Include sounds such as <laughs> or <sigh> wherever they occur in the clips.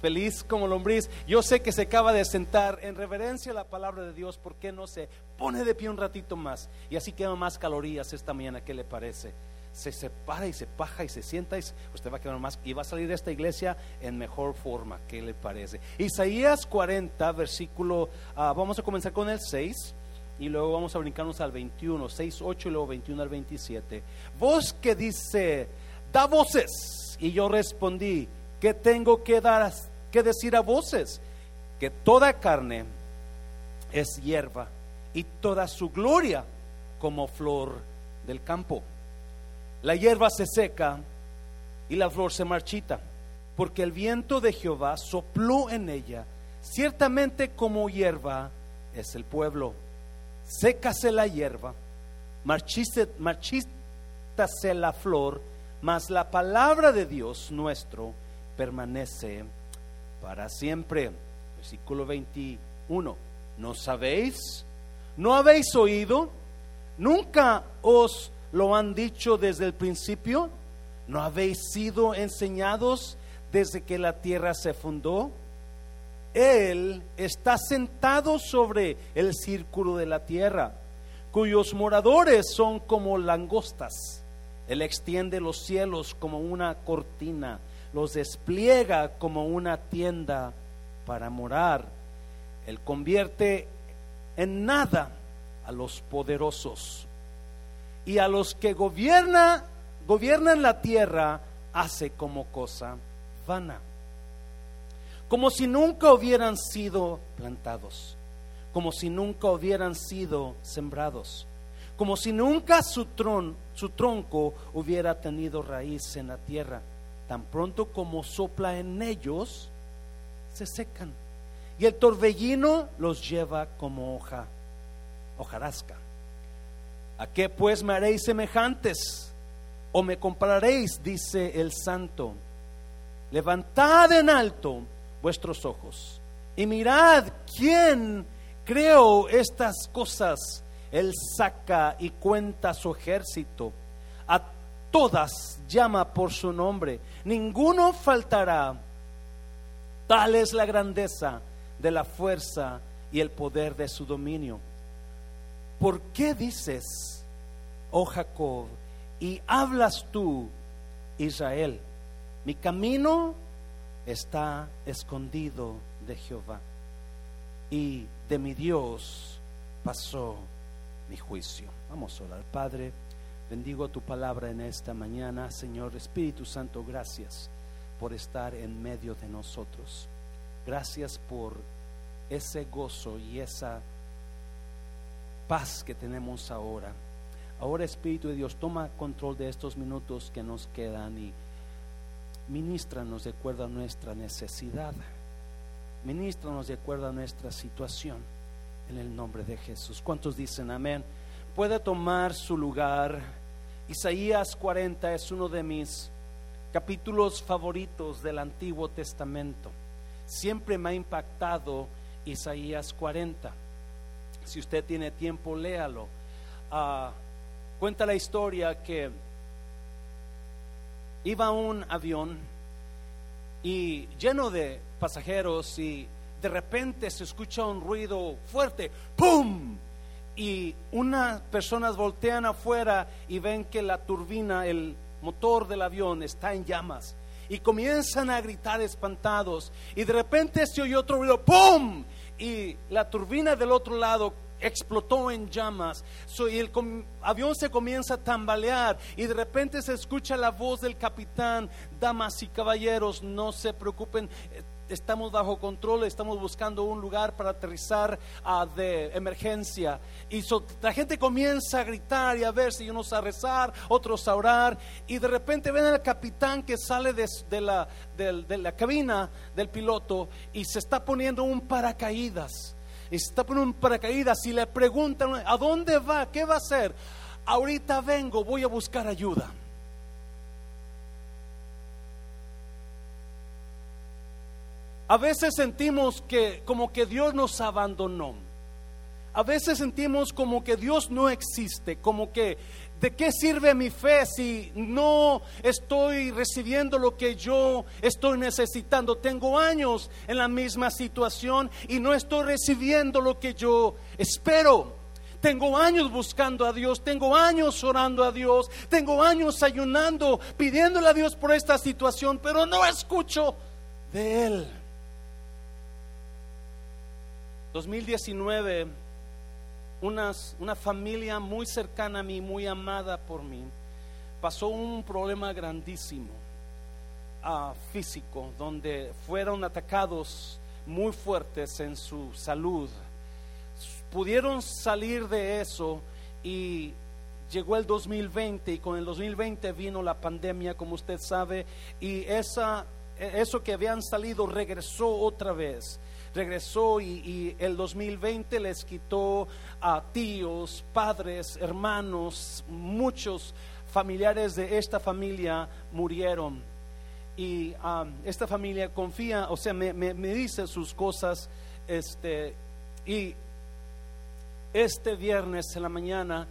feliz como lombriz. Yo sé que se acaba de sentar en reverencia a la palabra de Dios. ¿Por qué no se pone de pie un ratito más? Y así quema más calorías esta mañana. ¿Qué le parece? Se separa y se paja y se sienta y usted va a quedar más y va a salir de esta iglesia en mejor forma. ¿Qué le parece? Isaías 40, versículo, ah, vamos a comenzar con el 6 y luego vamos a brincarnos al 21, 6, 8 y luego 21 al 27. Voz que dice, da voces. Y yo respondí, ¿qué tengo que dar, que decir a voces? Que toda carne es hierba y toda su gloria como flor del campo. La hierba se seca y la flor se marchita, porque el viento de Jehová sopló en ella. Ciertamente como hierba es el pueblo sécase la hierba, marchítase la flor, mas la palabra de Dios nuestro permanece para siempre. Versículo 21. ¿No sabéis? ¿No habéis oído? ¿Nunca os lo han dicho desde el principio? ¿No habéis sido enseñados desde que la tierra se fundó? Él está sentado sobre el círculo de la tierra, cuyos moradores son como langostas. Él extiende los cielos como una cortina, los despliega como una tienda para morar. Él convierte en nada a los poderosos y a los que gobierna, gobiernan la tierra hace como cosa vana como si nunca hubieran sido plantados, como si nunca hubieran sido sembrados, como si nunca su, su tronco hubiera tenido raíz en la tierra. Tan pronto como sopla en ellos, se secan. Y el torbellino los lleva como hoja, hojarasca. ¿A qué pues me haréis semejantes? ¿O me compararéis? Dice el santo. Levantad en alto vuestros ojos y mirad quién creó estas cosas. Él saca y cuenta su ejército. A todas llama por su nombre. Ninguno faltará. Tal es la grandeza de la fuerza y el poder de su dominio. ¿Por qué dices, oh Jacob, y hablas tú, Israel? Mi camino está escondido de Jehová y de mi Dios pasó mi juicio. Vamos a orar, Padre. Bendigo tu palabra en esta mañana, Señor Espíritu Santo, gracias por estar en medio de nosotros. Gracias por ese gozo y esa paz que tenemos ahora. Ahora Espíritu de Dios, toma control de estos minutos que nos quedan y ministranos de acuerdo a nuestra necesidad. Ministranos de acuerdo a nuestra situación. En el nombre de Jesús. ¿Cuántos dicen amén? Puede tomar su lugar. Isaías 40 es uno de mis capítulos favoritos del Antiguo Testamento. Siempre me ha impactado Isaías 40. Si usted tiene tiempo, léalo. Ah, cuenta la historia que iba un avión y lleno de pasajeros y de repente se escucha un ruido fuerte, ¡pum! Y unas personas voltean afuera y ven que la turbina, el motor del avión está en llamas. Y comienzan a gritar espantados. Y de repente se oye otro ruido, ¡pum! Y la turbina del otro lado explotó en llamas. y el avión se comienza a tambalear y de repente se escucha la voz del capitán, damas y caballeros, no se preocupen. Estamos bajo control, estamos buscando un lugar para aterrizar ah, de emergencia. Y la gente comienza a gritar y a ver si unos a rezar, otros a orar. Y de repente ven al capitán que sale de, la, de la cabina del piloto y se está poniendo un paracaídas está por un paracaídas y le preguntan, ¿a dónde va? ¿Qué va a hacer? Ahorita vengo, voy a buscar ayuda. A veces sentimos que como que Dios nos abandonó. A veces sentimos como que Dios no existe, como que ¿De qué sirve mi fe si no estoy recibiendo lo que yo estoy necesitando? Tengo años en la misma situación y no estoy recibiendo lo que yo espero. Tengo años buscando a Dios, tengo años orando a Dios, tengo años ayunando, pidiéndole a Dios por esta situación, pero no escucho de Él. 2019 una familia muy cercana a mí, muy amada por mí, pasó un problema grandísimo uh, físico, donde fueron atacados muy fuertes en su salud. Pudieron salir de eso y llegó el 2020 y con el 2020 vino la pandemia, como usted sabe, y esa, eso que habían salido regresó otra vez regresó y, el 2020 les quitó a tíos, padres, hermanos, muchos familiares de esta familia murieron. Y esta familia confía, o sea, me, dice sus cosas, este, y este viernes en la mañana,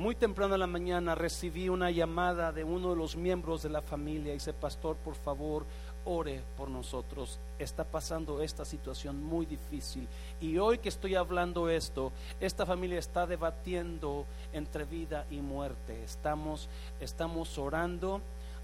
muy temprano en la mañana, recibí una llamada de uno de los miembros de la familia. Dice, pastor, por favor, ore por nosotros. Está pasando esta situación muy difícil. Y hoy que estoy hablando esto, esta familia está debatiendo entre vida y muerte. Estamos, estamos orando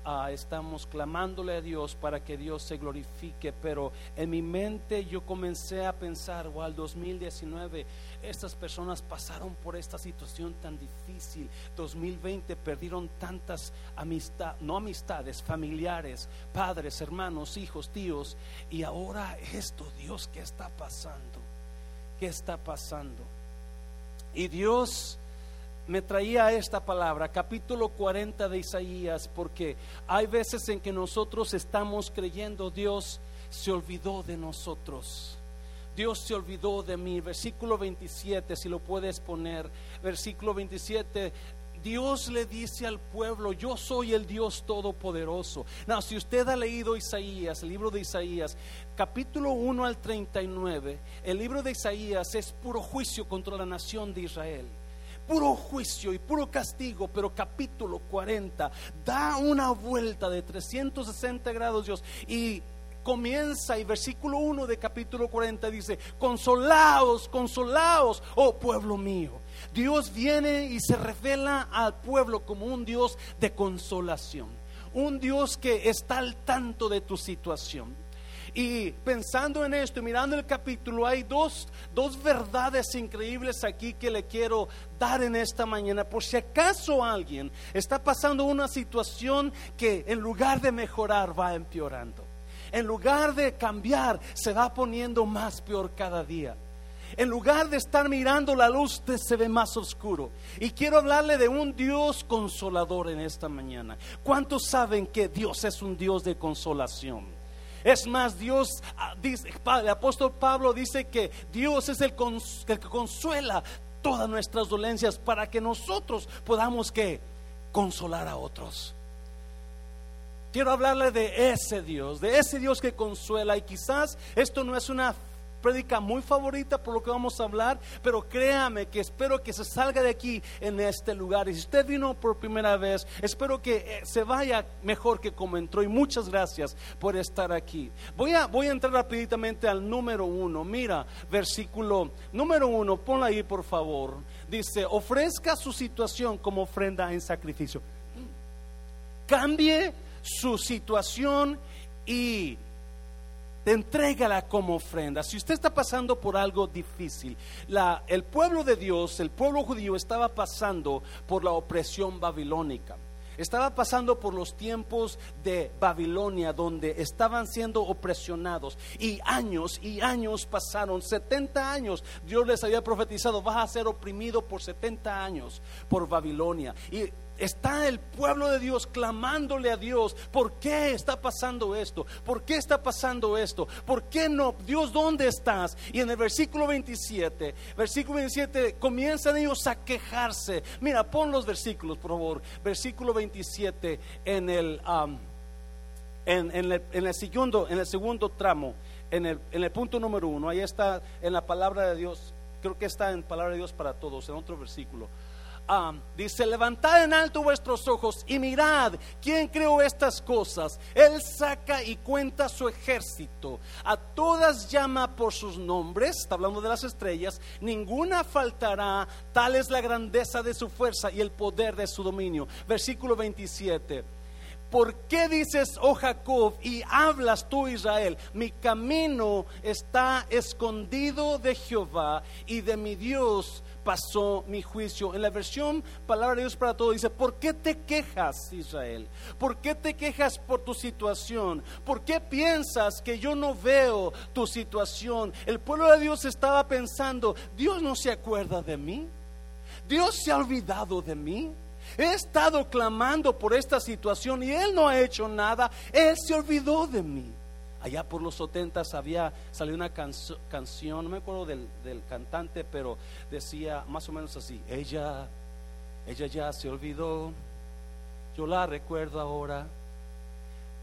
Ah, estamos clamándole a Dios para que Dios se glorifique, pero en mi mente yo comencé a pensar, o al 2019, estas personas pasaron por esta situación tan difícil, 2020 perdieron tantas amistades, no amistades, familiares, padres, hermanos, hijos, tíos, y ahora esto, Dios, ¿qué está pasando? ¿Qué está pasando? Y Dios me traía esta palabra, capítulo 40 de Isaías, porque hay veces en que nosotros estamos creyendo Dios se olvidó de nosotros. Dios se olvidó de mí. Versículo 27, si lo puedes poner. Versículo 27, Dios le dice al pueblo, yo soy el Dios todopoderoso. No, si usted ha leído Isaías, el libro de Isaías, capítulo 1 al 39, el libro de Isaías es puro juicio contra la nación de Israel puro juicio y puro castigo, pero capítulo 40 da una vuelta de 360 grados Dios y comienza y versículo 1 de capítulo 40 dice, consolaos, consolaos, oh pueblo mío. Dios viene y se revela al pueblo como un Dios de consolación, un Dios que está al tanto de tu situación. Y pensando en esto, mirando el capítulo, hay dos, dos verdades increíbles aquí que le quiero dar en esta mañana. Por si acaso alguien está pasando una situación que en lugar de mejorar va empeorando. En lugar de cambiar, se va poniendo más peor cada día. En lugar de estar mirando la luz, se ve más oscuro. Y quiero hablarle de un Dios consolador en esta mañana. ¿Cuántos saben que Dios es un Dios de consolación? Es más, Dios, ah, dice, el apóstol Pablo dice que Dios es el, que consuela todas nuestras dolencias para que nosotros podamos que consolar a otros. Quiero hablarle de ese Dios, de ese Dios que consuela y quizás esto no es una prédica muy favorita por lo que vamos a hablar, pero créame que espero que se salga de aquí en este lugar. Y si usted vino por primera vez, espero que eh, se vaya mejor que como entró. Y muchas gracias por estar aquí. Voy a, voy a entrar rapiditamente al número uno. Mira, versículo número uno, ponla ahí por favor. Dice, ofrezca su situación como ofrenda en sacrificio. Cambie su situación y entrégala como ofrenda. Si usted está pasando por algo difícil, el pueblo de Dios, el pueblo judío estaba pasando por la opresión babilónica. Estaba pasando por los tiempos de Babilonia donde estaban siendo opresionados y años y años pasaron, 70 años. Dios les había profetizado, vas a ser oprimido por 70 años por Babilonia. Y está el pueblo de Dios clamándole a Dios, ¿por qué está pasando esto? ¿Por qué está pasando esto? ¿Por qué no? Dios, ¿dónde estás? Y en el versículo 27, versículo 27, comienzan ellos a quejarse. Mira, pon los versículos, por favor. Versículo 27 en el, en, el, en, el, segundo, en el segundo tramo, en el, en el punto número uno. Ahí está en la palabra de Dios. Creo que está en palabra de Dios para todos, en otro versículo. Um, dice, levantad en alto vuestros ojos y mirad quién creó estas cosas. Él saca y cuenta su ejército. A todas llama por sus nombres, está hablando de las estrellas, ninguna faltará. Tal es la grandeza de su fuerza y el poder de su dominio. Versículo 27. ¿Por qué dices, oh Jacob, y hablas tú, Israel? Mi camino está escondido de Jehová y de mi Dios pasó mi juicio. En la versión Palabra de Dios para Todo dice, ¿por qué te quejas, Israel? ¿Por qué te quejas por tu situación? ¿Por qué piensas que yo no veo tu situación? El pueblo de Dios estaba pensando, Dios no se acuerda de mí. Dios se ha olvidado de mí. He estado clamando por esta situación y Él no ha hecho nada. Él se olvidó de mí. Allá por los 70 había salido una canción, no me acuerdo del, del, cantante, pero decía más o menos así, ella, ella ya se olvidó, yo la recuerdo ahora.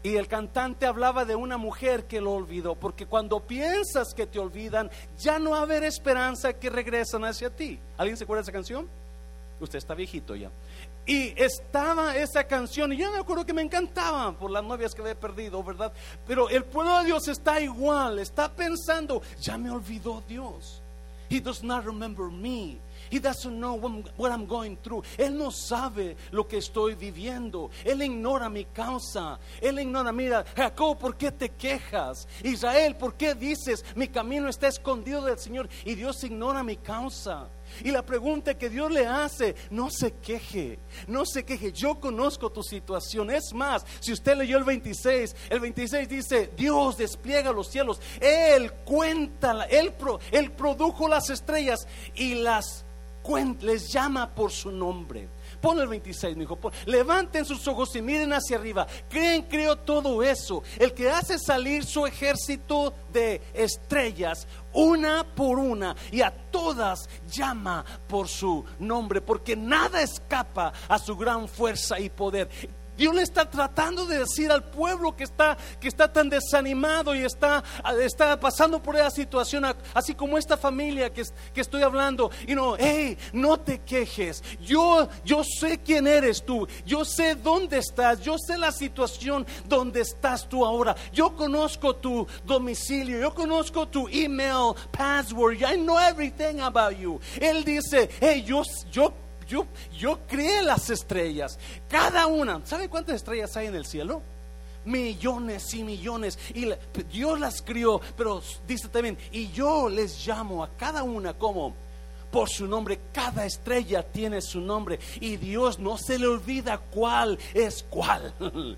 Y el cantante hablaba de una mujer que lo olvidó, porque cuando piensas que te olvidan, ya no va a haber esperanza que regresan hacia ti. ¿Alguien se acuerda de esa canción? Usted está viejito ya. Y estaba esa canción, y yo me acuerdo que me encantaba por las novias que había perdido, ¿verdad? Pero el pueblo de Dios está igual, está pensando, ya me olvidó Dios. He does not remember me. He doesn't know what I'm going through. Él no sabe lo que estoy viviendo. Él ignora mi causa. Él ignora, mira, Jacob, ¿por qué te quejas? Israel, ¿por qué dices, mi camino está escondido del Señor? Y Dios ignora mi causa. Y la pregunta que Dios le hace, no se queje, no se queje, yo conozco tu situación. Es más, si usted leyó el 26, el 26 dice, Dios despliega los cielos, Él cuenta, Él, él produjo las estrellas y las les llama por su nombre. Pon el 26, mi hijo. Levanten sus ojos y miren hacia arriba. Creen, creo todo eso. El que hace salir su ejército de estrellas una por una y a todas llama por su nombre, porque nada escapa a su gran fuerza y poder. Dios le está tratando de decir al pueblo que está, que está tan desanimado y está, está pasando por esa situación, así como esta familia que, que estoy hablando. Y no, hey, no te quejes. Yo, yo sé quién eres tú. Yo sé dónde estás. Yo sé la situación donde estás tú ahora. Yo conozco tu domicilio. Yo conozco tu email, password. I know everything about you. Él dice, hey, yo, yo yo, yo creé las estrellas, cada una. ¿Sabe cuántas estrellas hay en el cielo? Millones y millones. Y Dios las crió, pero dice también, y yo les llamo a cada una como por su nombre. Cada estrella tiene su nombre y Dios no se le olvida cuál es cuál. <laughs>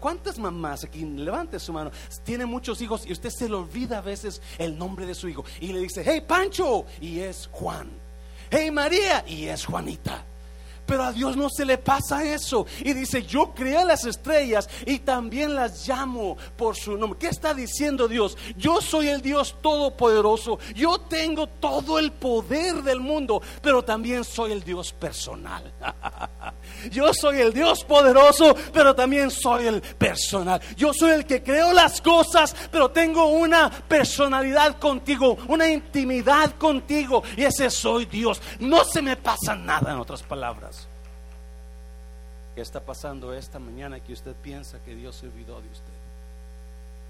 ¿Cuántas mamás aquí, levante su mano, tiene muchos hijos y usted se le olvida a veces el nombre de su hijo y le dice, hey Pancho, y es Juan hey María, y es Juanita. Pero a Dios no se le pasa eso. Y dice, yo creé las estrellas y también las llamo por su nombre. ¿Qué está diciendo Dios? Yo soy el Dios todopoderoso. Yo tengo todo el poder del mundo, pero también soy el Dios personal. <laughs> yo soy el Dios poderoso, pero también soy el personal. Yo soy el que creo las cosas, pero tengo una personalidad contigo, una intimidad contigo. Y ese soy Dios. No se me pasa nada, en otras palabras. ¿Qué está pasando esta mañana que usted piensa que Dios se olvidó de usted?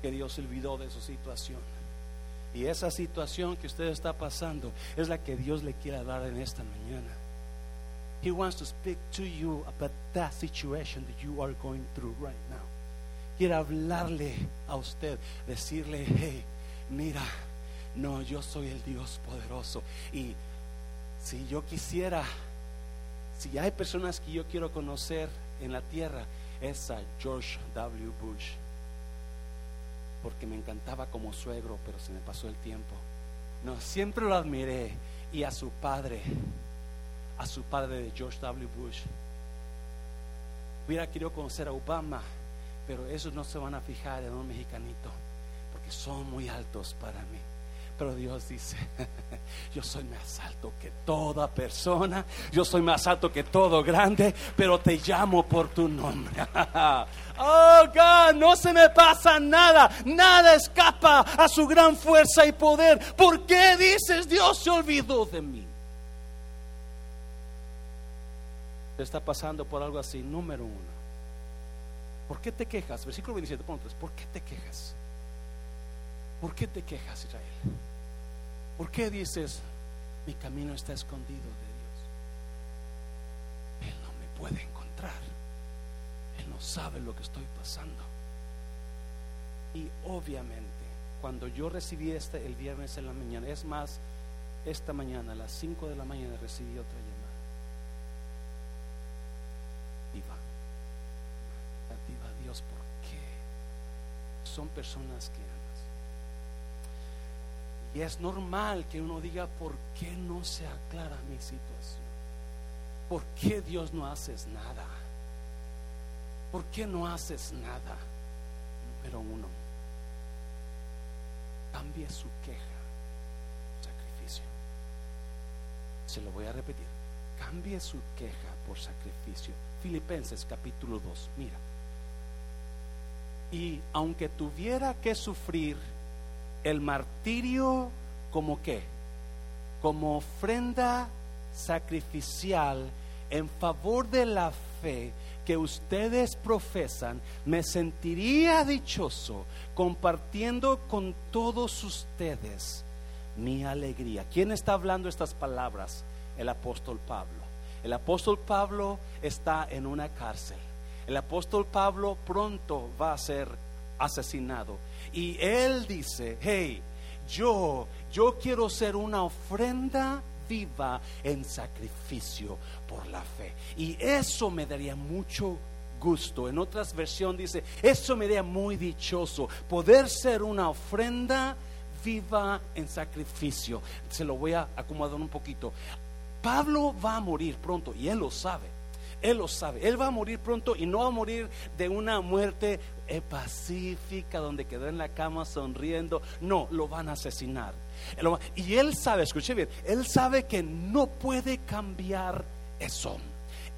Que Dios se olvidó de su situación. Y esa situación que usted está pasando es la que Dios le quiere dar en esta mañana. He wants to speak to you about that situation that you are going through right now. Quiere hablarle a usted, decirle, hey, mira, no, yo soy el Dios poderoso. Y si yo quisiera si hay personas que yo quiero conocer en la tierra, es a George W. Bush. Porque me encantaba como suegro, pero se me pasó el tiempo. No, siempre lo admiré. Y a su padre, a su padre de George W. Bush. Hubiera querido conocer a Obama, pero esos no se van a fijar en un mexicanito, porque son muy altos para mí. Pero Dios dice, <laughs> yo soy más alto que toda persona, yo soy más alto que todo grande, pero te llamo por tu nombre. <laughs> Oh God, no se me pasa nada, nada escapa a su gran fuerza y poder. ¿Por qué dices Dios se olvidó de mí? Te está pasando por algo así, número uno. ¿Por qué te quejas? Versículo 27, ¿por qué te quejas? ¿Por qué te quejas, Israel? ¿Por qué dices, mi camino está escondido de Dios? Él no me puede encontrar. Él no sabe lo que estoy pasando. Y obviamente, cuando yo recibí este el viernes en la mañana, es más, esta mañana a las 5 de la mañana recibí otra llamada. Viva, viva Dios, ¿por qué? Son personas que es normal que uno diga, ¿por qué no se aclara mi situación? ¿Por qué Dios no haces nada? ¿Por qué no haces nada? Número uno, cambie su queja, sacrificio. Se lo voy a repetir. Cambie su queja por sacrificio. Filipenses capítulo 2, mira. Y aunque tuviera que sufrir el martirio como qué? Como ofrenda sacrificial en favor de la fe que ustedes profesan, me sentiría dichoso compartiendo con todos ustedes mi alegría. ¿Quién está hablando estas palabras? El apóstol Pablo. El apóstol Pablo está en una cárcel. El apóstol Pablo pronto va a ser asesinado. Y él dice, hey, yo, yo quiero ser una ofrenda viva en sacrificio por la fe. Y eso me daría mucho gusto. En otras versiones dice, eso me daría muy dichoso, poder ser una ofrenda viva en sacrificio. Se lo voy a acomodar un poquito. Pablo va a morir pronto y él lo sabe. Él lo sabe. Él va a morir pronto y no va a morir de una muerte eh, pacífica donde quedó en la cama sonriendo. No, lo van a asesinar. Y él sabe, escuche bien, él sabe que no puede cambiar eso.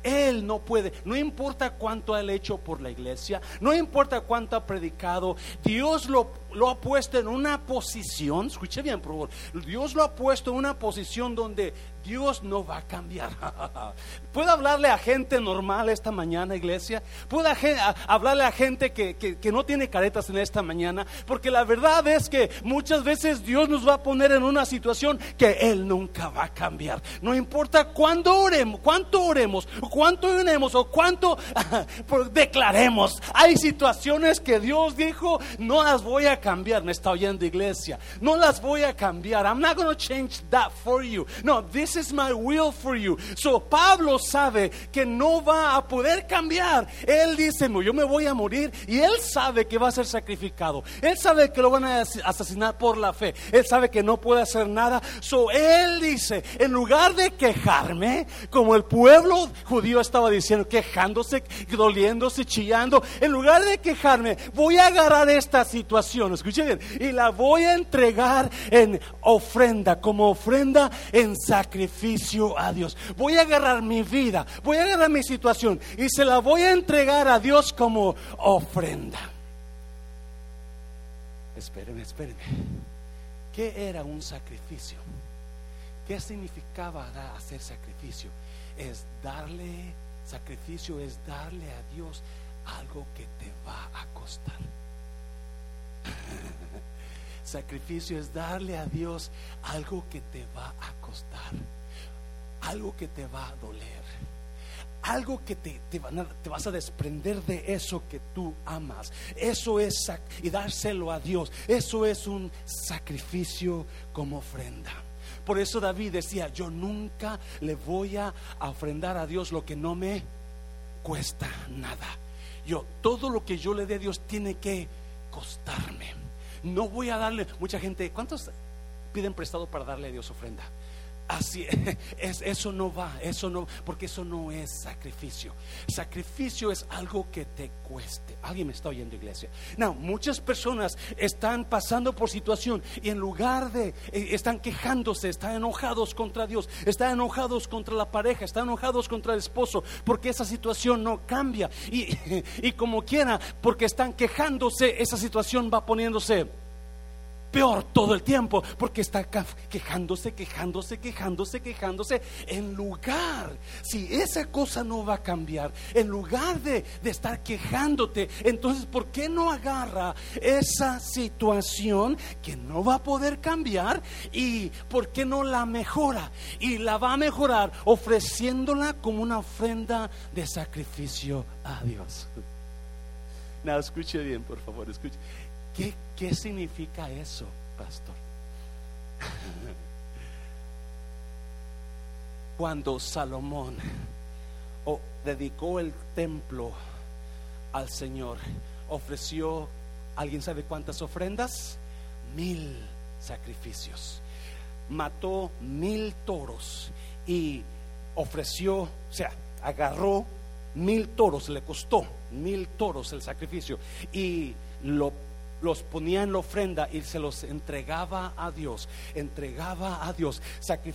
Él no puede, no importa cuánto ha hecho por la iglesia, no importa cuánto ha predicado, Dios lo, lo, ha puesto en una posición, escuche bien por favor, Dios lo ha puesto en una posición donde Dios no va a cambiar. <laughs> ¿Puedo hablarle a gente normal esta mañana, iglesia? ¿Puedo hablarle a gente que, que, no tiene caretas en esta mañana? Porque la verdad es que muchas veces Dios nos va a poner en una situación que Él nunca va a cambiar. No importa cuándo oremos, cuánto oremos, cuánto oremos o cuánto <laughs> declaremos. Hay situaciones que Dios dijo, no las voy a cambiar. Me está oyendo, iglesia. No las voy a cambiar. I'm not going to change that for you. No, this is my will for you. So Pablo sabe que no va a poder cambiar. Él dice, yo me voy a morir y él sabe que va a ser sacrificado. Él sabe que lo van a asesinar por la fe. Él sabe que no puede hacer nada. So él dice, en lugar de quejarme, como el pueblo judío estaba diciendo, quejándose, doliéndose, chillando, en lugar de quejarme, voy a agarrar esta situación, y la voy a entregar en ofrenda, como ofrenda en sacrificio a Dios. Voy a agarrar mi vida, voy a agarrar mi situación y se la voy a entregar a Dios como ofrenda. Espérenme, espérenme. ¿Qué era un sacrificio? ¿Qué significaba hacer sacrificio? Es darle, sacrificio es darle a Dios algo que te va a costar. <laughs> Sacrificio es darle a Dios algo que te va a costar, algo que te va a doler, algo que te, te, vas a desprender de eso que tú amas. Eso es, y dárselo a Dios, eso es un sacrificio como ofrenda. Por eso David decía, yo nunca le voy a ofrendar a Dios lo que no me cuesta nada. Yo, todo lo que yo le dé a Dios tiene que costarme. No voy a darle, mucha gente, ¿cuántos piden prestado para darle a Dios ofrenda? Así es, eso no va, eso no, porque eso no es sacrificio. Sacrificio es algo que te cueste. Alguien me está oyendo, iglesia. No, muchas personas están pasando por situación y en lugar de eh, están quejándose, están enojados contra Dios, están enojados contra la pareja, están enojados contra el esposo, porque esa situación no cambia y, <laughs> y como quiera, porque están quejándose, esa situación va poniéndose peor todo el tiempo porque está quejándose, quejándose, quejándose, quejándose. En lugar, si esa cosa no va a cambiar, en lugar de, de estar quejándote, entonces ¿por qué no agarra esa situación que no va a poder cambiar y por qué no la mejora? Y la va a mejorar ofreciéndola como una ofrenda de sacrificio a Dios. <laughs> No, escuche bien, por favor, escuche. ¿Qué, significa eso, pastor? <laughs> Cuando Salomón dedicó el templo al Señor, ofreció, ¿alguien sabe cuántas ofrendas? Mil sacrificios. Mató mil toros y ofreció, o sea, agarró mil toros, le costó mil toros el sacrificio y lo los ponía en la ofrenda y se los entregaba a Dios, entregaba a Dios.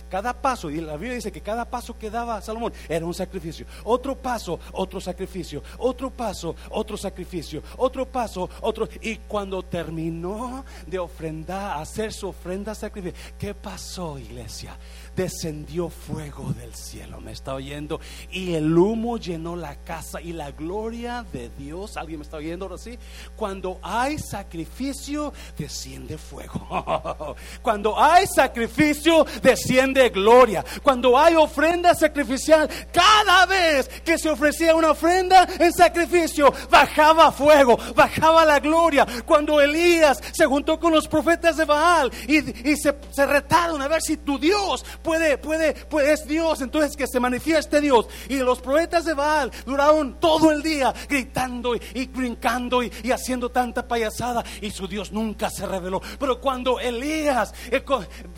Cada paso, y la Biblia dice que cada paso que daba Salomón era un sacrificio. Otro paso, otro sacrificio. Otro paso, otro sacrificio. Otro paso, otro. Y cuando terminó de ofrendar, hacer su ofrenda sacrificio, ¿qué pasó, iglesia? Descendió fuego del cielo, me está oyendo, y el humo llenó la casa y la gloria de Dios. ¿Alguien me está oyendo ahora sí? Cuando hay sacrificio, desciende fuego. <laughs> Cuando hay sacrificio, desciende gloria. Cuando hay ofrenda sacrificial, cada vez que se ofrecía una ofrenda en sacrificio, bajaba fuego, bajaba la gloria. Cuando Elías se juntó con los profetas de Baal y, se, se, retaron a ver si tu Dios puede, puede, pues es Dios, entonces que se manifieste Dios. Y los profetas de Baal duraron todo el día gritando y, brincando y haciendo tanta payasada y su Dios nunca se reveló. Pero cuando Elías, eh,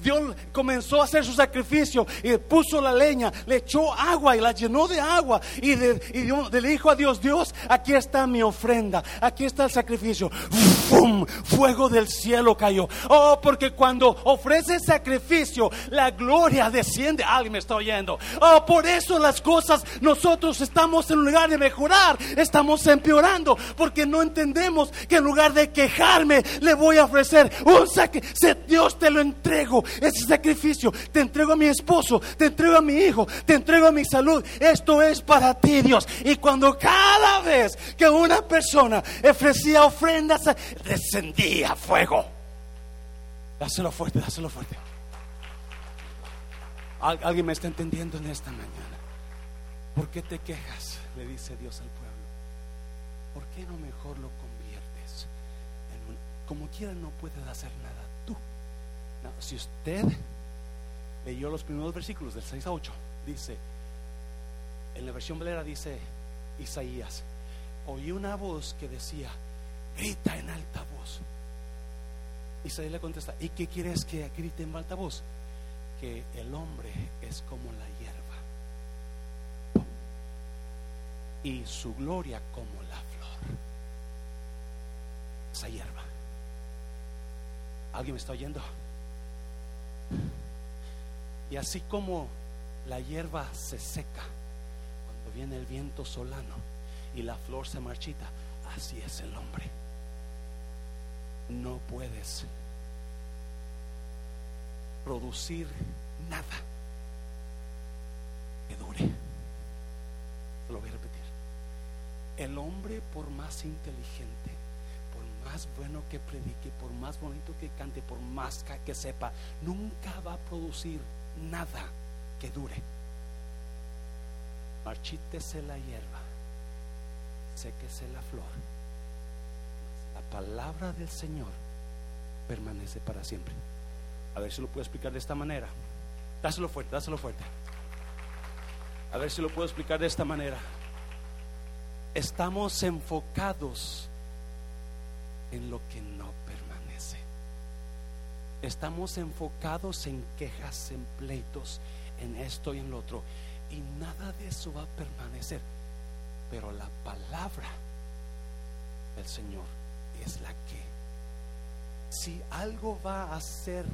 Dios comenzó a hacer su sacrificio y puso la leña, le echó agua y la llenó de agua y, le dijo a Dios, Dios, aquí está mi ofrenda, aquí está el sacrificio. ¡Fum! Fuego del cielo cayó. Oh, porque cuando ofrece sacrificio, la gloria desciende. Alguien me está oyendo. Oh, por eso las cosas nosotros estamos en lugar de mejorar, estamos empeorando, porque no entendemos que en lugar de que le voy a ofrecer un sacrificio. Dios te lo entrego, ese sacrificio. Te entrego a mi esposo, te entrego a mi hijo, te entrego a mi salud. Esto es para ti, Dios. Y cuando cada vez que una persona ofrecía ofrendas, descendía fuego. Dáselo fuerte, dáselo fuerte. Alguien me está entendiendo en esta mañana. ¿Por qué te quejas? Le dice Dios al pueblo. ¿Por qué no mejor lo como quiera no puedes hacer nada tú. si usted leyó los primeros versículos del 6 a 8, dice, en la versión Valera dice Isaías, oí una voz que decía, grita en alta voz. Isaías le contesta, ¿y qué quieres que grite en alta voz? Que el hombre es como la hierba y su gloria como la flor. Esa hierba. ¿Alguien me está oyendo? Y así como la hierba se seca cuando viene el viento solano y la flor se marchita, así es el hombre. No puedes producir nada que dure. lo voy a repetir. El hombre, por más inteligente más bueno que predique, por más bonito que cante, por más que sepa, nunca va a producir nada que dure. Marchítese la hierba, séquese la flor. La palabra del Señor permanece para siempre. A ver si lo puedo explicar de esta manera. Dáselo fuerte, dáselo fuerte. A ver si lo puedo explicar de esta manera. Estamos enfocados en lo que no permanece. Estamos enfocados en quejas, en pleitos, en esto y en lo otro. Y nada de eso va a permanecer. Pero la palabra del Señor es la que, si algo va a hacer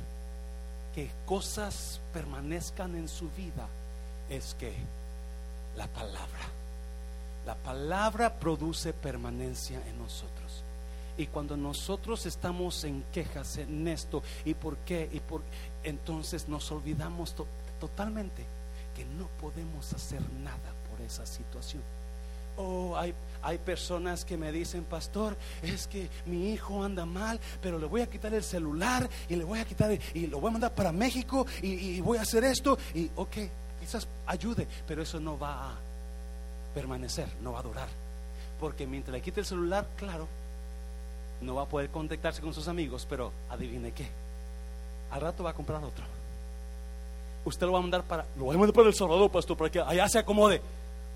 que cosas permanezcan en su vida, es que la palabra, la palabra produce permanencia en nosotros. Y cuando nosotros estamos en quejas en esto, ¿y por qué? Y por entonces nos olvidamos totalmente que no podemos hacer nada por esa situación. Oh, hay, hay personas que me dicen, pastor, es que mi hijo anda mal, pero le voy a quitar el celular y le voy a quitar y lo voy a mandar para México y, y voy a hacer esto. Y ok, quizás ayude, pero eso no va a permanecer, no va a durar. Porque mientras le quite el celular, claro, no va a poder contactarse con sus amigos, pero adivine qué, al rato va a comprar otro. Usted lo va a mandar para, lo va a mandar para El Salvador, pastor, para que allá se acomode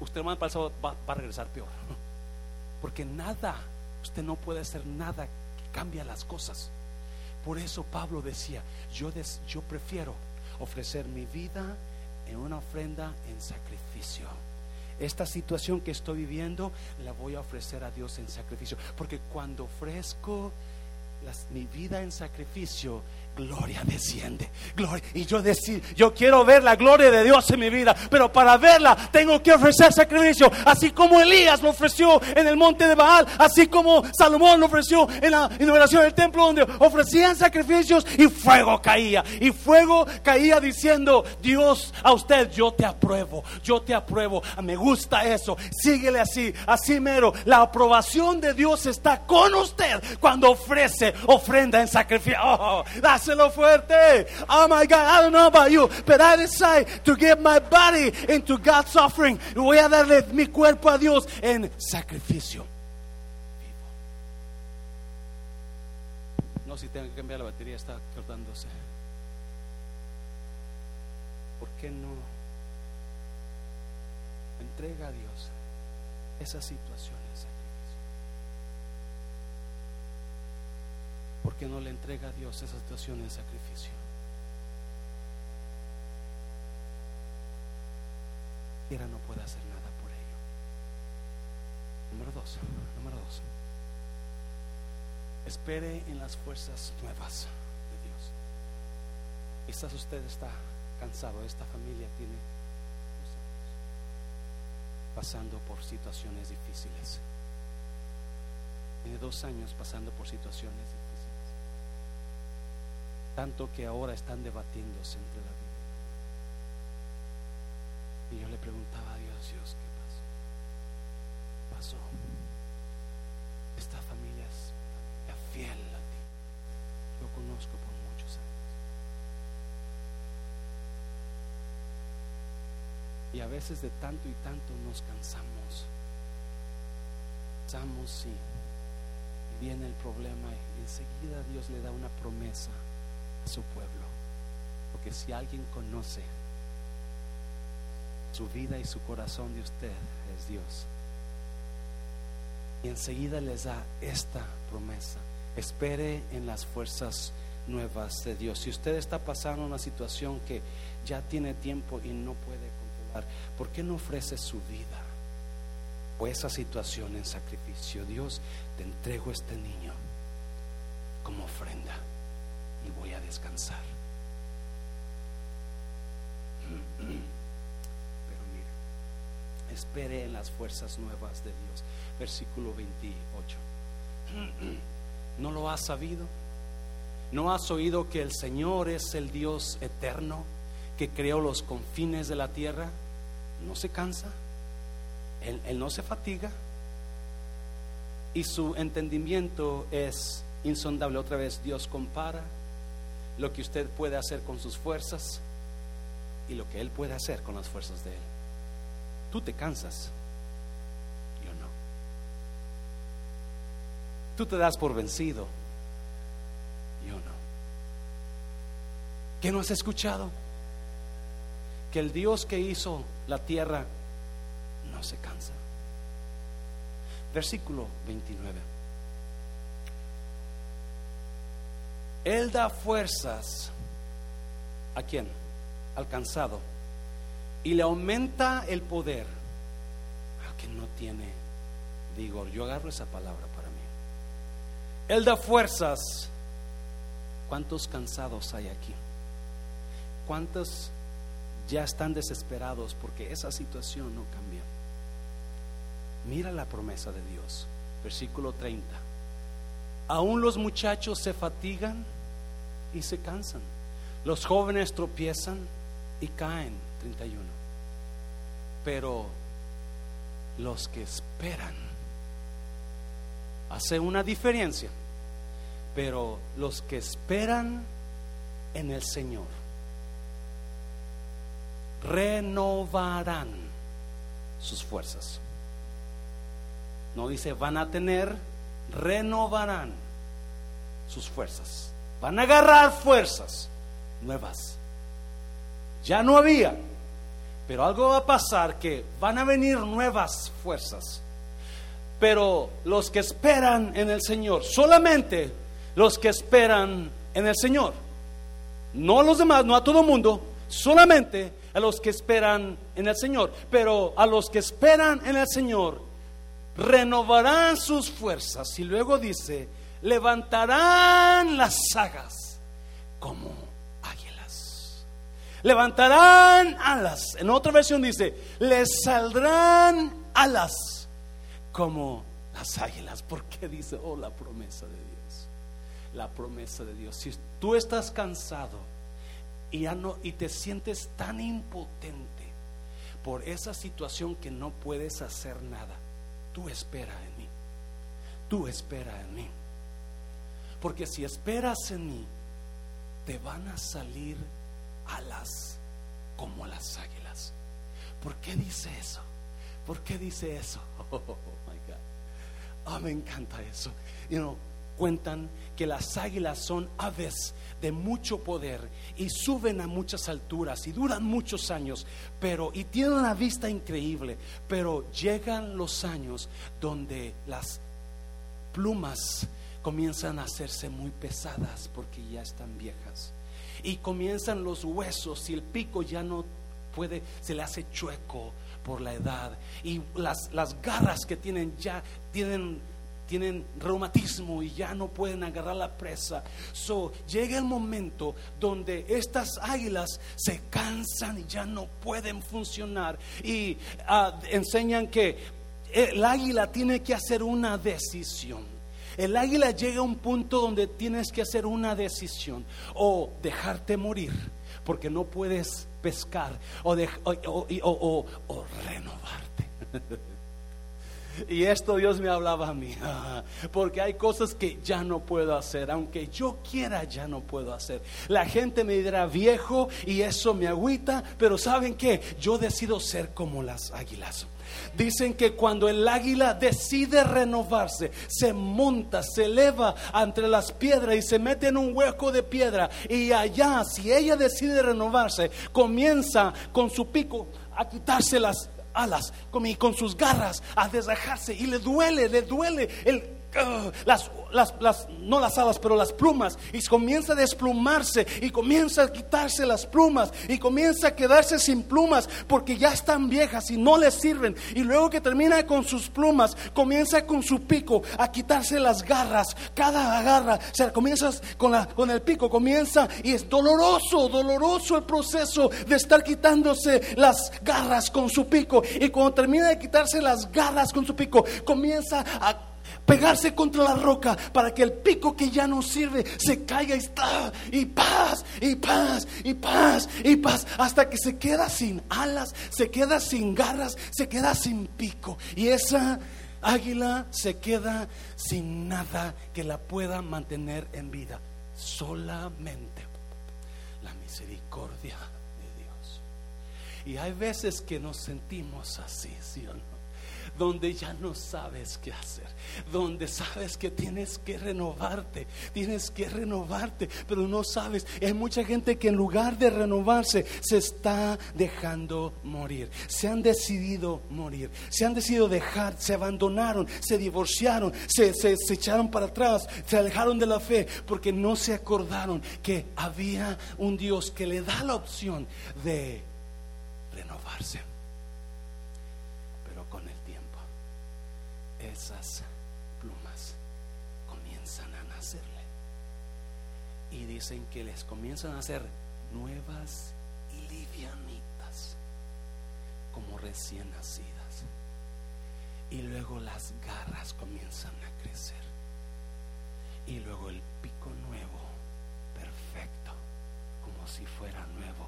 usted va a regresar peor. <laughs> Porque nada, usted no puede hacer nada que cambie las cosas. Por eso Pablo decía, yo, yo prefiero ofrecer mi vida en una ofrenda en sacrificio. Esta situación que estoy viviendo la voy a ofrecer a Dios en sacrificio. Porque cuando ofrezco mi vida en sacrificio, gloria desciende. Gloria. Y yo decir, yo quiero ver la gloria de Dios en mi vida, pero para verla tengo que ofrecer sacrificio, así como Elías lo ofreció en el monte de Baal, así como Salomón lo ofreció en la inauguración del templo donde ofrecían sacrificios y fuego caía. Y fuego caía diciendo, Dios, a usted yo te apruebo, yo te apruebo, me gusta eso, síguele así, así mero. La aprobación de Dios está con usted cuando ofrece ofrenda en sacrificio. Oh, dáselo fuerte. Oh my God, I don't know about you, but I decide to give my body into God's offering. Voy a darle mi cuerpo a Dios en sacrificio. No, si tengo que cambiar la batería, está cortándose. ¿Por qué no entrega a Dios esa situación? ¿Por qué no le entrega a Dios esa situación de sacrificio? Quiera no puede hacer nada por ello. Número dos, número dos. Espere en las fuerzas nuevas de Dios. Quizás usted está cansado, esta familia tiene pasando por situaciones difíciles. Tiene dos años pasando por situaciones difíciles tanto que ahora están debatiéndose entre la vida. Y yo le preguntaba a Dios, Dios, ¿qué pasó? Pasó. Esta familia es fiel a ti. Lo conozco por muchos años. Y a veces de tanto y tanto nos cansamos. Cansamos y viene el problema y enseguida Dios le da una promesa su pueblo. Porque si alguien conoce su vida y su corazón de usted, es Dios. Y enseguida les da esta promesa. Espere en las fuerzas nuevas de Dios. Si usted está pasando una situación que ya tiene tiempo y no puede controlar, ¿por qué no ofrece su vida o esa situación en sacrificio? Dios, te entrego este niño como ofrenda y voy a descansar. Pero mire, espere en las fuerzas nuevas de Dios. Versículo 28. ¿No lo has sabido? ¿No has oído que el Señor es el Dios eterno que creó los confines de la tierra? No se cansa, él no se fatiga y su entendimiento es insondable. Otra vez Dios compara lo que usted puede hacer con sus fuerzas y lo que Él puede hacer con las fuerzas de Él. Tú te cansas, yo no. Tú te das por vencido, yo no. ¿Qué no has escuchado? Que el Dios que hizo la tierra no se cansa. Versículo 29. Él da fuerzas a quién? Alcanzado. Y le aumenta el poder a quien no tiene vigor. Yo agarro esa palabra para mí. Él da fuerzas. ¿Cuántos cansados hay aquí? ¿Cuántos ya están desesperados porque esa situación no cambia? Mira la promesa de Dios. Versículo 30. Aún los muchachos se fatigan y se cansan. Los jóvenes tropiezan y caen. 31. Pero los que esperan hace una diferencia. Pero los que esperan en el Señor renovarán sus fuerzas. No dice van a tener, renovarán sus fuerzas. Van a agarrar fuerzas nuevas. Ya no había, pero algo va a pasar que van a venir nuevas fuerzas. Pero los que esperan en el Señor, solamente los que esperan en el Señor, no a los demás, no a todo el mundo, solamente a los que esperan en el Señor. Pero a los que esperan en el Señor, renovarán sus fuerzas. Y luego dice, levantarán las sagas como águilas. Levantarán alas. En otra versión dice, les saldrán alas como las águilas. ¿Por qué dice, oh, la promesa de Dios? La promesa de Dios. Si tú estás cansado y, y te sientes tan impotente por esa situación que no puedes hacer nada, tú espera en mí. Tú espera en mí. Porque si esperas en mí, te van a salir alas como las águilas. ¿Por qué dice eso? ¿Por qué dice eso? <laughs> Oh, my God. Ah, me encanta eso. You know, cuentan que las águilas son aves de mucho poder y suben a muchas alturas y duran muchos años, pero y tienen una vista increíble, pero llegan los años donde las plumas comienzan a hacerse muy pesadas porque ya están viejas. Y comienzan los huesos y el pico ya no puede, se le hace chueco por la edad. Y las, las garras que tienen ya tienen tienen reumatismo y ya no pueden agarrar la presa. So, llega el momento donde estas águilas se cansan y ya no pueden funcionar. Y ah, enseñan que el águila tiene que hacer una decisión. El águila llega a un punto donde tienes que hacer una decisión o dejarte morir porque no puedes pescar o, renovarte. <laughs> <laughs> Y esto Dios me hablaba a mí, <laughs> porque hay cosas que ya no puedo hacer, aunque yo quiera ya no puedo hacer. La gente me dirá viejo y eso me agüita, pero ¿saben qué? Yo decido ser como las águilas. Dicen que cuando el águila decide renovarse, se monta, se eleva entre las piedras y se mete en un hueco de piedra. Y allá, si ella decide renovarse, comienza con su pico a quitarse las alas, con, con sus garras a desgajarse y le duele, le duele el las, las, no las alas, pero las plumas, y comienza a desplumarse, y comienza a quitarse las plumas, y comienza a quedarse sin plumas, porque ya están viejas y no le sirven. Y luego que termina con sus plumas, comienza con su pico a quitarse las garras, cada garra, o sea, comienza con, la, con el pico, comienza, y es doloroso, doloroso el proceso de estar quitándose las garras con su pico, y cuando termina de quitarse las garras con su pico, comienza a pegarse contra la roca para que el pico que ya no sirve se caiga y está y paz y paz y paz y paz hasta que se queda sin alas, se queda sin garras, se queda sin pico y esa águila se queda sin nada que la pueda mantener en vida, solamente la misericordia de Dios. Y hay veces que nos sentimos así, ¿sí? Donde ya no sabes qué hacer, donde sabes que tienes que renovarte, tienes que renovarte, pero no sabes. hay mucha gente que en lugar de renovarse se está dejando morir, se han decidido morir, se han decidido dejar, se abandonaron, se divorciaron, se, se echaron para atrás, se alejaron de la fe porque no se acordaron que había un Dios que le da la opción de renovarse. Esas plumas comienzan a nacerle. Y dicen que les comienzan a hacer nuevas y livianitas, como recién nacidas. Y luego las garras comienzan a crecer. y luego el pico nuevo, perfecto, como si fuera nuevo.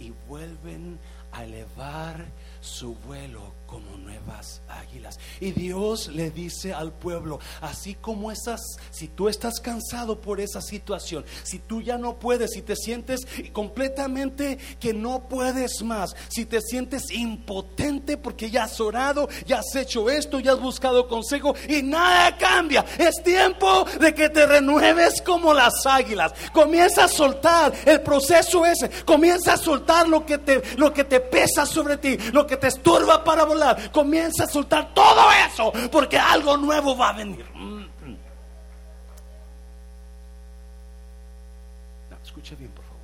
Y vuelven a elevar su vuelo como nuevas águilas. Y Dios le dice al pueblo, así como esas, si tú estás cansado por esa situación, si tú ya no puedes, si te sientes completamente que no puedes más, si te sientes impotente porque ya has orado, ya has hecho esto, ya has buscado consejo y nada cambia, es tiempo de que te renueves como las águilas. Comienza a soltar el proceso ese, comienza a soltar lo que te, lo que te pesa sobre ti, lo que te estorba para volar. Comienza a soltar todo eso, porque algo nuevo va a venir. Mm. escucha bien, por favor.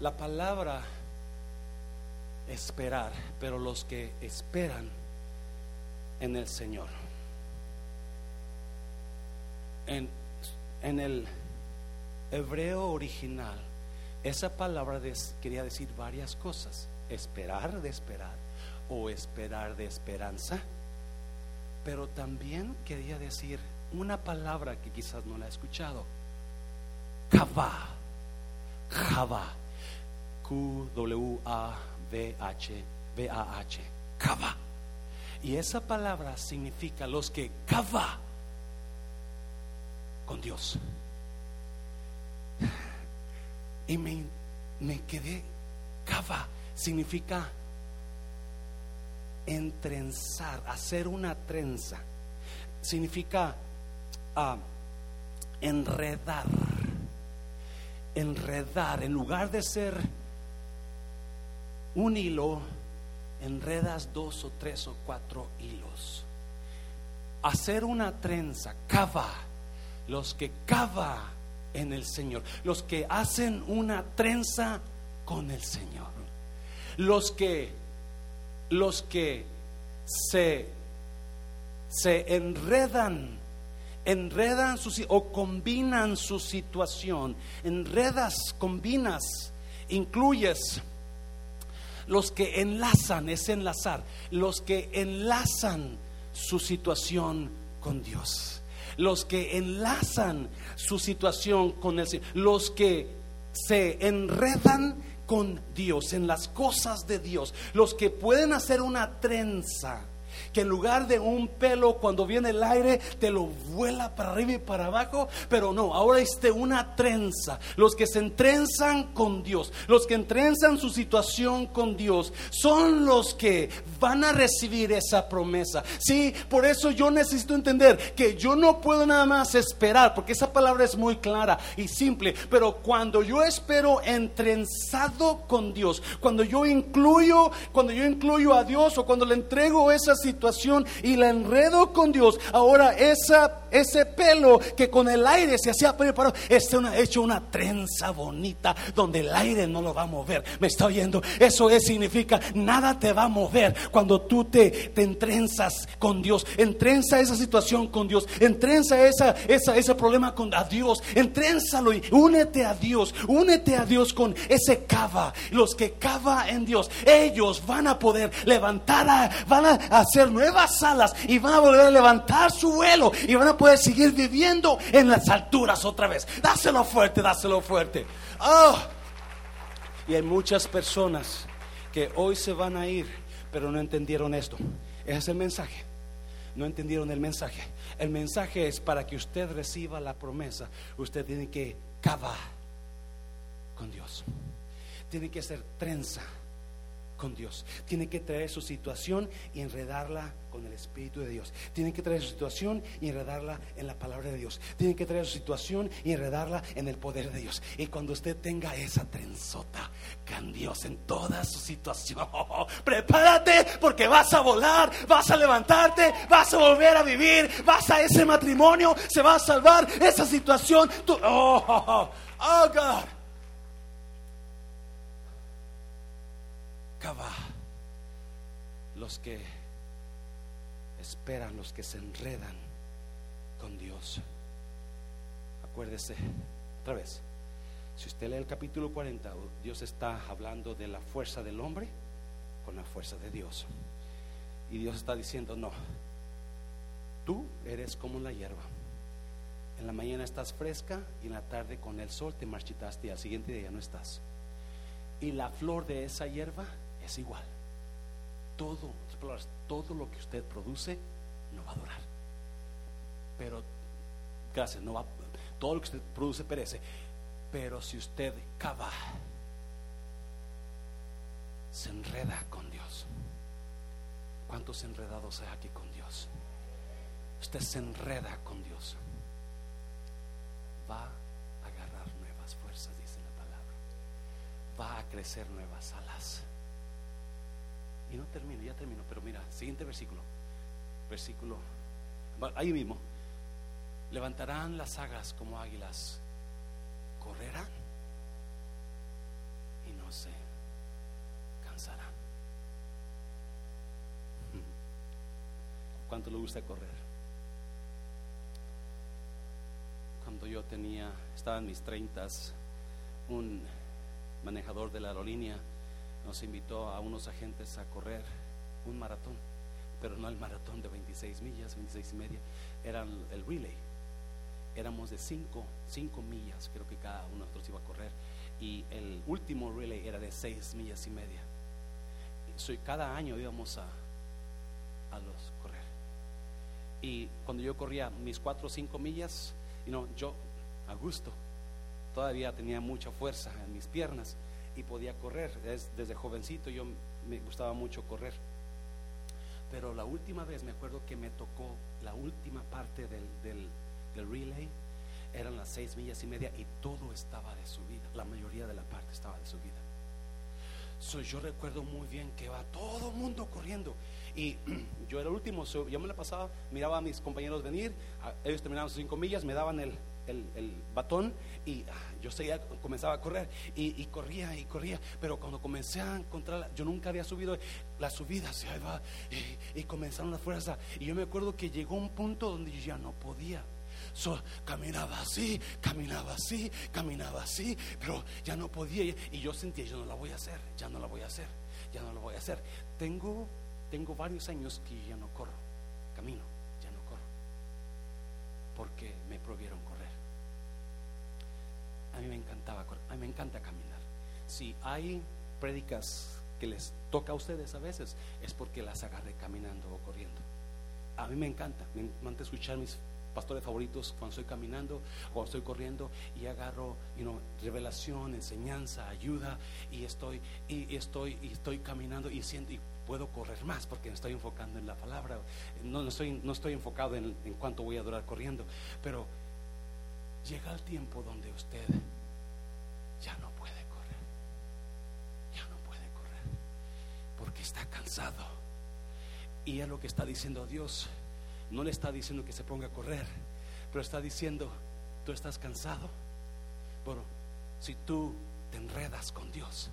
La palabra esperar, pero los que esperan en el Señor. En, en el hebreo original esa palabra quería decir varias cosas. Esperar de esperar o esperar de esperanza. Pero también quería decir una palabra que quizás no la he escuchado. Kavá. Kavá. Q-W-A-V-H. V-A-H. Kavá. Y esa palabra significa los que kavá con Dios. Y me, me quedé, cava, significa entrenzar, hacer una trenza. Significa ah, enredar, enredar. En lugar de ser un hilo, enredas dos o tres o cuatro hilos. Hacer una trenza, cava. Los que cava en el Señor, los que hacen una trenza con el Señor, los que los que se se enredan enredan su, o combinan su situación, enredas, combinas, incluyes. Los que enlazan, es enlazar, los que enlazan su situación con Dios los que enlazan su situación con el Señor, los que se enredan con Dios, en las cosas de Dios, los que pueden hacer una trenza que en lugar de un pelo cuando viene el aire te lo vuela para arriba y para abajo, pero no, ahora esté una trenza. Los que se entrenzan con Dios, los que entrenzan su situación con Dios, son los que van a recibir esa promesa. Sí, por eso yo necesito entender que yo no puedo nada más esperar, porque esa palabra es muy clara y simple, pero cuando yo espero entrenzado con Dios, cuando yo incluyo, cuando yo incluyo a Dios o cuando le entrego esa situación y la enredo con Dios, ahora esa, ese pelo que con el aire se hacía preparado, está hecho una trenza bonita donde el aire no lo va a mover. ¿Me está oyendo? Eso es, significa nada te va a mover cuando tú te, te entrenzas con Dios. Entrenza esa situación con Dios. Entrenza esa, esa, ese problema con a Dios. Entrénzalo y únete a Dios. Únete a Dios con ese cava. Los que cava en Dios, ellos van a poder levantar, van a hacer nuevas alas y van a volver a levantar su vuelo y van a poder seguir viviendo en las alturas otra vez. Dáselo fuerte, dáselo fuerte. Oh. Y hay muchas personas que hoy se van a ir, pero no entendieron esto. Ese es el mensaje. No entendieron el mensaje. El mensaje es para que usted reciba la promesa. Usted tiene que cavar con Dios. Tiene que hacer trenza con Dios. Tiene que traer su situación y enredarla con el Espíritu de Dios. Tiene que traer su situación y enredarla en la palabra de Dios. Tiene que traer su situación y enredarla en el poder de Dios. Y cuando usted tenga esa trenzota con Dios en toda su situación, <laughs> prepárate porque vas a volar, vas a levantarte, vas a volver a vivir, vas a ese matrimonio, se va a salvar esa situación. <laughs> oh, oh, oh, oh God. Los que esperan, los que se enredan con Dios. Acuérdese, otra vez, si usted lee el capítulo 40, Dios está hablando de la fuerza del hombre con la fuerza de Dios. Y Dios está diciendo, no, Tú eres como la hierba. En la mañana estás fresca y en la tarde con el sol te marchitaste y al siguiente día ya no estás. Y la flor de esa hierba es igual. Todo, todo lo que usted produce no va a durar. Pero, gracias, no va, todo lo que usted produce perece. Pero si usted cava, se enreda con Dios. ¿Cuántos enredados hay aquí con Dios? Usted se enreda con Dios. Va a agarrar nuevas fuerzas, dice la palabra. Va a crecer nuevas alas. Y no termino, ya termino, pero mira, siguiente versículo. Versículo, ahí mismo. Levantarán las sagas como águilas, correrán y no se cansarán. <laughs> ¿Cuánto le gusta correr? Cuando yo tenía, estaba en mis treintas, un manejador de la aerolínea nos invitó a unos agentes a correr un maratón, pero no el maratón de 26 millas, 26 y media, era el relay. Éramos de 5, 5 millas, creo que cada uno de nosotros iba a correr, y el último relay era de 6 millas y media. Y cada año íbamos a, a los correr. Y cuando yo corría mis 4 o 5 millas, no, yo a gusto, todavía tenía mucha fuerza en mis piernas y podía correr. desde jovencito yo me gustaba mucho correr. Pero la última vez me acuerdo que me tocó la última parte del, del, relay, eran las seis millas y media y todo estaba de subida, la mayoría de la parte estaba de subida. So, yo recuerdo muy bien que va todo el mundo corriendo y <clears throat> yo era el último, yo me la pasaba, miraba a mis compañeros venir, ellos terminaban sus cinco millas, me daban el, el, batón y ah, yo seguía, comenzaba a correr y, corría y corría, pero cuando comencé a encontrar, yo nunca había subido la subida, y, y comenzaron las fuerzas y yo me acuerdo que llegó un punto donde ya no podía. caminaba así, caminaba así, caminaba así, pero ya no podía y yo sentía, yo no la voy a hacer, ya no la voy a hacer, ya no la voy a hacer. Tengo, tengo varios años que ya no corro, camino, ya no corro, porque me prohibieron correr a mí me encantaba, a mí me encanta caminar. Si hay prédicas que les toca a ustedes a veces, es porque las agarré caminando o corriendo. A mí me encanta, me encanta escuchar mis pastores favoritos cuando estoy caminando, cuando estoy corriendo y agarro you revelación, enseñanza, ayuda y estoy y estoy y estoy caminando y siento y puedo correr más porque me estoy enfocando en la palabra. No, no estoy no estoy enfocado en, en cuánto voy a durar corriendo, pero llega el tiempo donde usted ya no puede correr. Ya no puede correr. Porque está cansado. Y es lo que está diciendo Dios. No le está diciendo que se ponga a correr, pero está diciendo, tú estás cansado. Bueno, si tú te enredas con Dios,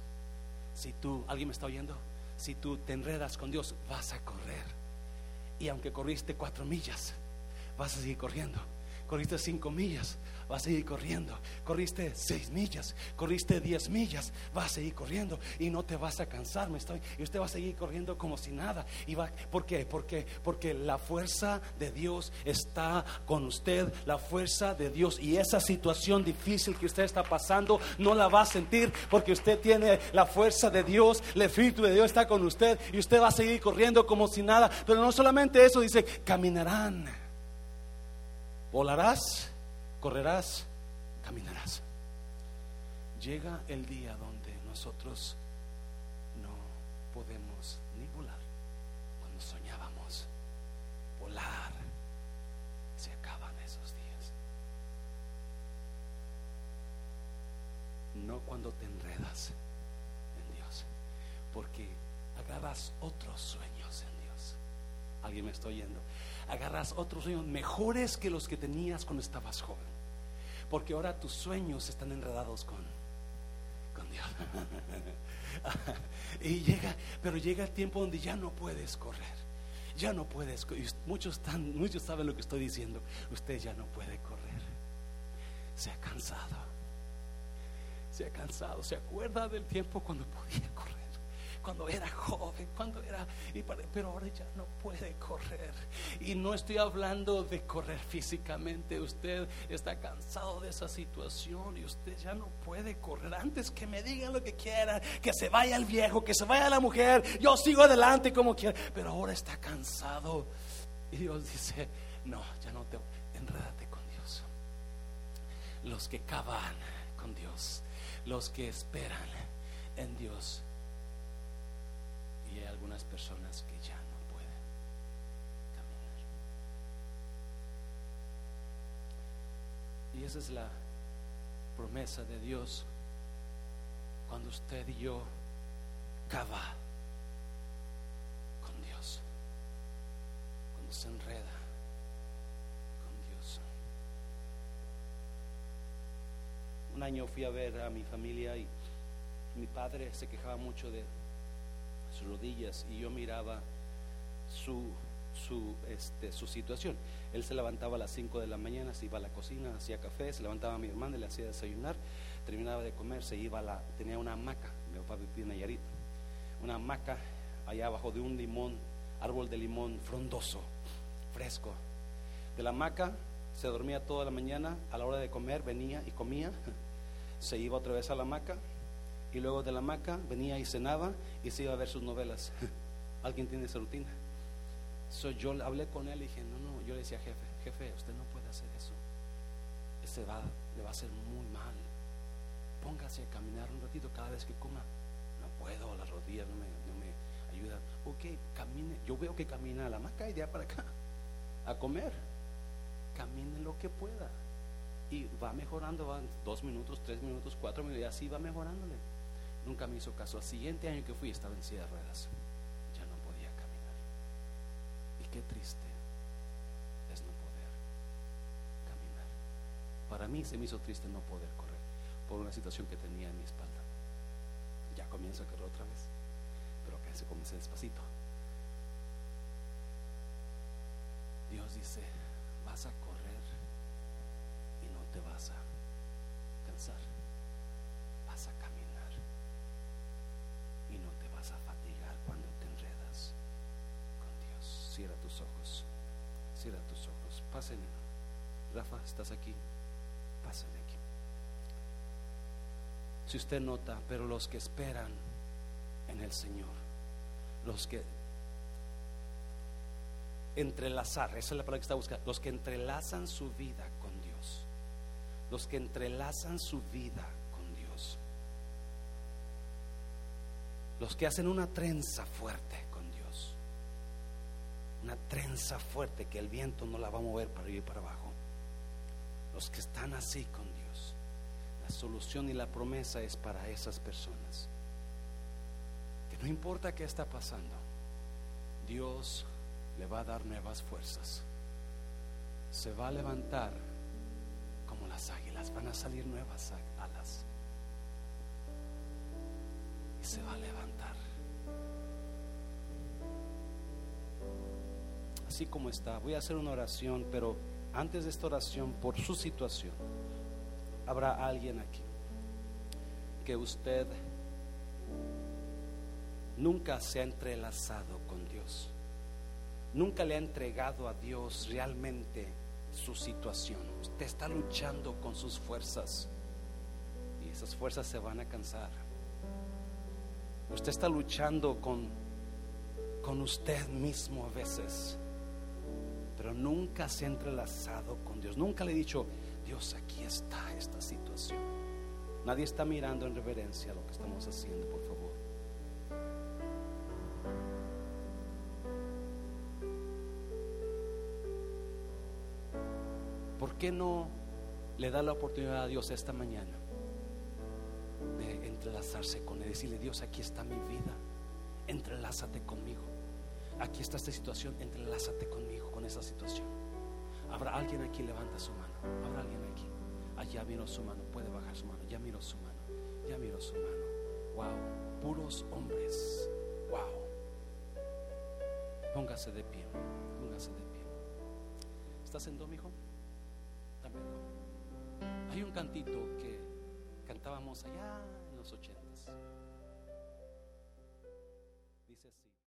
si tú, ¿alguien me está oyendo? Si tú te enredas con Dios, vas a correr. Y aunque corriste cuatro millas, vas a seguir corriendo. Corriste cinco millas, vas a seguir corriendo. Corriste seis millas, corriste diez millas, vas a seguir corriendo y no te vas a cansar. Me estoy, y usted va a seguir corriendo como si nada. Y va, ¿Por qué? Porque, porque la fuerza de Dios está con usted, la fuerza de Dios. Y esa situación difícil que usted está pasando no la va a sentir porque usted tiene la fuerza de Dios, el Espíritu de Dios está con usted y usted va a seguir corriendo como si nada. Pero no solamente eso, dice, caminarán, volarás correrás, caminarás. Llega el día donde nosotros no podemos ni volar. Cuando soñábamos volar, se acaban esos días. No cuando te enredas en Dios, porque agarras otros sueños en Dios. ¿Alguien me está oyendo? Agarras otros sueños mejores que los que tenías cuando estabas joven porque ahora tus sueños están enredados con, con Dios. <laughs> y llega, pero llega el tiempo donde ya no puedes correr. Ya no puedes, muchos, están, muchos saben lo que estoy diciendo. Usted ya no puede correr. Se ha cansado. Se ha cansado. Se acuerda del tiempo cuando podía correr. Cuando era joven, cuando era, pero ahora ya no puede correr. Y no estoy hablando de correr físicamente, usted está cansado de esa situación y usted ya no puede correr. Antes que me digan lo que quieran, que se vaya el viejo, que se vaya la mujer, yo sigo adelante como quiera, pero ahora está cansado. Y Dios dice, no, ya no te, enredate con Dios. Los que cavan con Dios, los que esperan en Dios. Y hay algunas personas que ya no pueden caminar. Y esa es la promesa de Dios cuando usted y yo cava con Dios, cuando se enreda con Dios. Un año fui a ver a mi familia y mi padre se quejaba mucho de rodillas y yo miraba su, su, este, su situación. Él se levantaba a las 5 de la mañana, se iba a la cocina, hacía café, se levantaba a mi hermana, le hacía desayunar, terminaba de comer, se iba a la, tenía una hamaca, mi papá vivía en Nayarit, una hamaca allá abajo de un limón, árbol de limón frondoso, fresco. De la hamaca se dormía toda la mañana, a la hora de comer venía y comía, <laughs> se iba otra vez a la hamaca, y luego de la hamaca venía y cenaba y se iba a ver sus novelas. <laughs> ¿Alguien tiene esa rutina? yo hablé con él y dije, no, no, yo le decía, jefe, jefe, usted no puede hacer eso. Se va, le va a hacer muy mal. Póngase a caminar un ratito cada vez que coma. No puedo, las rodillas no me, no me ayudan. Ok, camine. Yo veo que camina a la hamaca y de para acá a comer. Camine lo que pueda. Y va mejorando, van dos minutos, tres minutos, cuatro minutos, y así va mejorándole. Nunca me hizo caso. Al siguiente año que fui estaba en silla de ruedas. Ya no podía caminar. Y qué triste es no poder caminar. Para mí se me hizo triste no poder correr por una situación que tenía en mi espalda. Ya comienzo a correr otra vez. Pero que se comience despacito. Dios dice, vas a correr y no te vas a cansar. Vas a caminar y no te vas a fatigar cuando te enredas con Dios. Cierra tus ojos, cierra tus ojos. Pasen. Rafa, ¿estás aquí? Pasen aquí. Si usted nota, pero los que esperan en el Señor, los que entrelazar, esa es la palabra que está buscando, los que entrelazan su vida con Dios, los que entrelazan su vida los que hacen una trenza fuerte con Dios, una trenza fuerte que el viento no la va a mover para y para abajo, los que están así con Dios, la solución y la promesa es para esas personas, que no importa qué está pasando, Dios le va a dar nuevas fuerzas, se va a levantar como las águilas, van a salir nuevas alas y se va a levantar. Así como está, voy a hacer una oración, pero antes de esta oración, por su situación, habrá alguien aquí que usted nunca se ha entrelazado con Dios, nunca le ha entregado a Dios realmente su situación. Usted está luchando con sus fuerzas y esas fuerzas se van a cansar. Usted está luchando con, con usted mismo a veces, pero nunca se ha entrelazado con Dios. Nunca le he dicho, Dios, aquí está esta situación. Nadie está mirando en reverencia lo que estamos haciendo, por favor. ¿Por qué no le da la oportunidad a Dios esta mañana? de entrelazarse con él, decirle, Dios, aquí está mi vida, entrelázate conmigo. Aquí está esta situación, entrelázate conmigo, con esa situación. Habrá alguien aquí, levanta su mano. Habrá alguien aquí. Allá miró su mano, puede bajar su mano. Ya miró su mano, ya miró su mano. Wow, puros hombres. Wow. Póngase de pie, póngase de pie. ¿Estás en do, hijo? Hay un cantito que cantábamos allá en los ochentas.